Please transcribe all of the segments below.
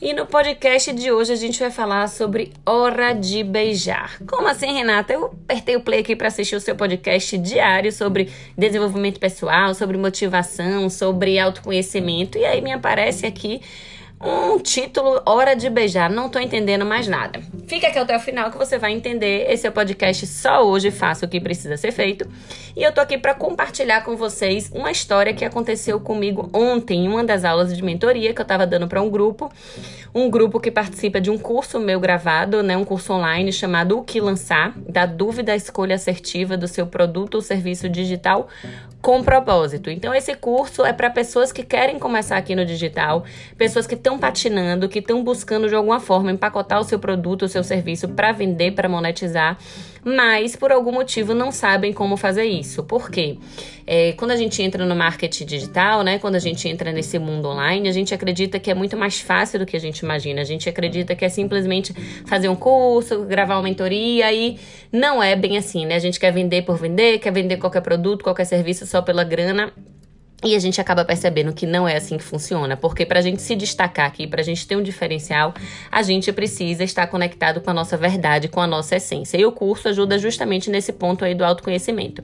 E no podcast de hoje a gente vai falar sobre hora de beijar. Como assim, Renata? Eu apertei o play aqui para assistir o seu podcast diário sobre desenvolvimento pessoal, sobre motivação, sobre autoconhecimento, e aí me aparece aqui um título Hora de Beijar. Não tô entendendo mais nada. Fica aqui até o final que você vai entender. Esse é o podcast Só Hoje Faço o que Precisa Ser Feito. E eu tô aqui para compartilhar com vocês uma história que aconteceu comigo ontem em uma das aulas de mentoria que eu tava dando para um grupo. Um grupo que participa de um curso meu gravado, né? Um curso online chamado O que Lançar, da dúvida à escolha assertiva do seu produto ou serviço digital com propósito. Então, esse curso é para pessoas que querem começar aqui no digital, pessoas que estão patinando, que estão buscando de alguma forma empacotar o seu produto, o seu serviço para vender, para monetizar, mas por algum motivo não sabem como fazer isso. Por quê? É, quando a gente entra no marketing digital, né, quando a gente entra nesse mundo online, a gente acredita que é muito mais fácil do que a gente imagina. A gente acredita que é simplesmente fazer um curso, gravar uma mentoria e não é bem assim, né? A gente quer vender por vender, quer vender qualquer produto, qualquer serviço só pela grana e a gente acaba percebendo que não é assim que funciona, porque para a gente se destacar aqui, para a gente ter um diferencial, a gente precisa estar conectado com a nossa verdade, com a nossa essência. E o curso ajuda justamente nesse ponto aí do autoconhecimento.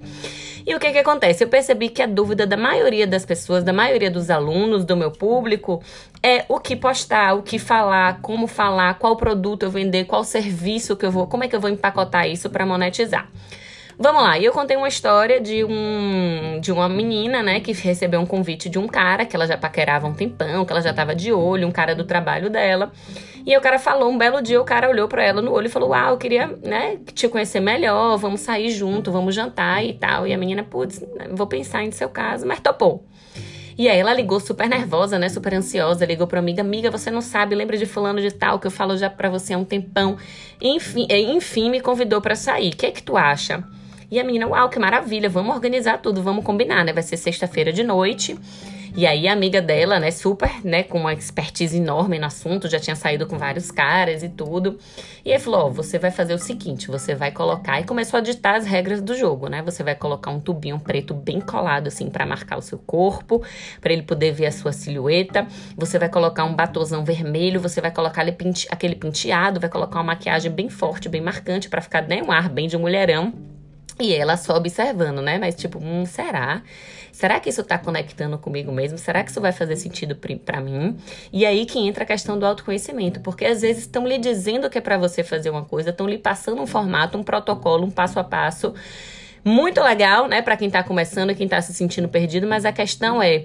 E o que que acontece? Eu percebi que a dúvida da maioria das pessoas, da maioria dos alunos, do meu público, é o que postar, o que falar, como falar, qual produto eu vender, qual serviço que eu vou, como é que eu vou empacotar isso para monetizar. Vamos lá, eu contei uma história de um de uma menina, né, que recebeu um convite de um cara que ela já paquerava um tempão, que ela já tava de olho, um cara do trabalho dela. E o cara falou, um belo dia o cara olhou para ela no olho e falou: "Uau, eu queria, né, te conhecer melhor, vamos sair junto, vamos jantar e tal". E a menina, putz, vou pensar em seu caso, mas topou. E aí ela ligou super nervosa, né? Super ansiosa, ligou pra amiga, amiga, você não sabe, lembra de fulano de tal que eu falo já pra você há um tempão. Enfim, enfim me convidou para sair. O que é que tu acha? E a menina, uau, que maravilha, vamos organizar tudo, vamos combinar, né? Vai ser sexta-feira de noite. E aí a amiga dela, né, super, né, com uma expertise enorme no assunto, já tinha saído com vários caras e tudo. E aí falou, ó, você vai fazer o seguinte, você vai colocar e começou a ditar as regras do jogo, né? Você vai colocar um tubinho preto bem colado assim para marcar o seu corpo, para ele poder ver a sua silhueta. Você vai colocar um batozão vermelho, você vai colocar aquele penteado, vai colocar uma maquiagem bem forte, bem marcante para ficar, né, um ar bem de mulherão. E ela só observando, né? Mas tipo, hum, será? Será que isso tá conectando comigo mesmo? Será que isso vai fazer sentido para mim? E aí que entra a questão do autoconhecimento, porque às vezes estão lhe dizendo que é para você fazer uma coisa, estão lhe passando um formato, um protocolo, um passo a passo muito legal, né, para quem tá começando quem tá se sentindo perdido, mas a questão é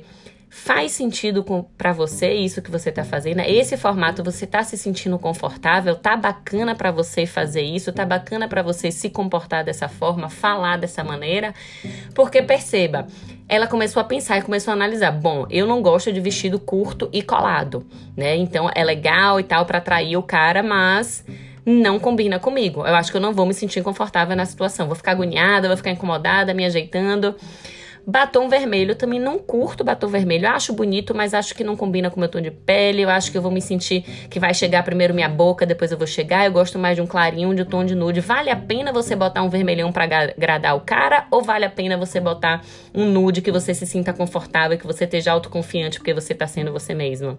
Faz sentido para você isso que você está fazendo? Esse formato você está se sentindo confortável? Tá bacana para você fazer isso? Tá bacana para você se comportar dessa forma, falar dessa maneira? Porque perceba, ela começou a pensar e começou a analisar. Bom, eu não gosto de vestido curto e colado, né? Então é legal e tal para atrair o cara, mas não combina comigo. Eu acho que eu não vou me sentir confortável na situação. Vou ficar agoniada, vou ficar incomodada, me ajeitando. Batom vermelho, eu também não curto batom vermelho. Eu acho bonito, mas acho que não combina com o meu tom de pele. Eu acho que eu vou me sentir que vai chegar primeiro minha boca, depois eu vou chegar. Eu gosto mais de um clarinho, de um tom de nude. Vale a pena você botar um vermelhão para agradar o cara? Ou vale a pena você botar um nude que você se sinta confortável, que você esteja autoconfiante porque você tá sendo você mesmo?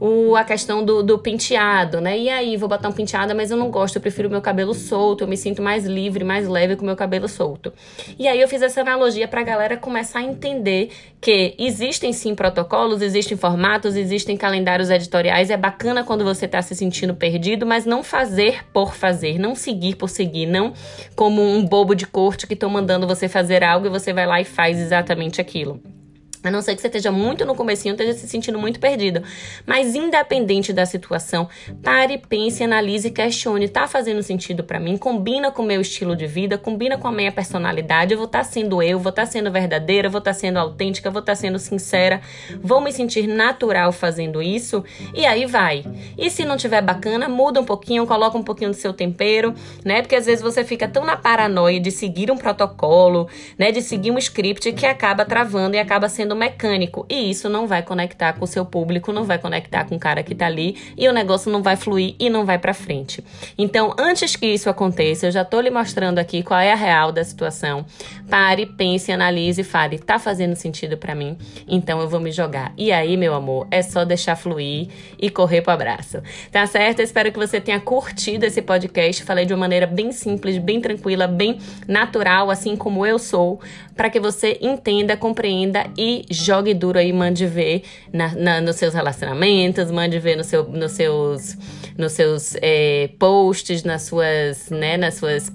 O, a questão do, do penteado, né? E aí, vou botar um penteado, mas eu não gosto, eu prefiro meu cabelo solto, eu me sinto mais livre, mais leve com meu cabelo solto. E aí eu fiz essa analogia pra galera galera começar a entender que existem sim protocolos, existem formatos, existem calendários editoriais. É bacana quando você está se sentindo perdido, mas não fazer por fazer, não seguir por seguir, não como um bobo de corte que estão mandando você fazer algo e você vai lá e faz exatamente aquilo. A não ser que você esteja muito no comecinho, esteja se sentindo muito perdido. Mas independente da situação, pare, pense, analise e questione. Tá fazendo sentido para mim? Combina com o meu estilo de vida? Combina com a minha personalidade? Eu vou estar tá sendo eu, vou estar tá sendo verdadeira, vou estar tá sendo autêntica, vou estar tá sendo sincera. Vou me sentir natural fazendo isso? E aí vai. E se não tiver bacana, muda um pouquinho, coloca um pouquinho do seu tempero, né? Porque às vezes você fica tão na paranoia de seguir um protocolo, né, de seguir um script que acaba travando e acaba sendo mecânico. E isso não vai conectar com o seu público, não vai conectar com o cara que tá ali e o negócio não vai fluir e não vai para frente. Então, antes que isso aconteça, eu já tô lhe mostrando aqui qual é a real da situação. Pare, pense, analise e fale: tá fazendo sentido para mim? Então eu vou me jogar. E aí, meu amor, é só deixar fluir e correr pro abraço. Tá certo? Eu espero que você tenha curtido esse podcast. Falei de uma maneira bem simples, bem tranquila, bem natural, assim como eu sou, para que você entenda, compreenda e jogue duro aí, mande ver na, na, nos seus relacionamentos, mande ver no seu, nos seus, nos seus é, posts, nas suas, né, nas suas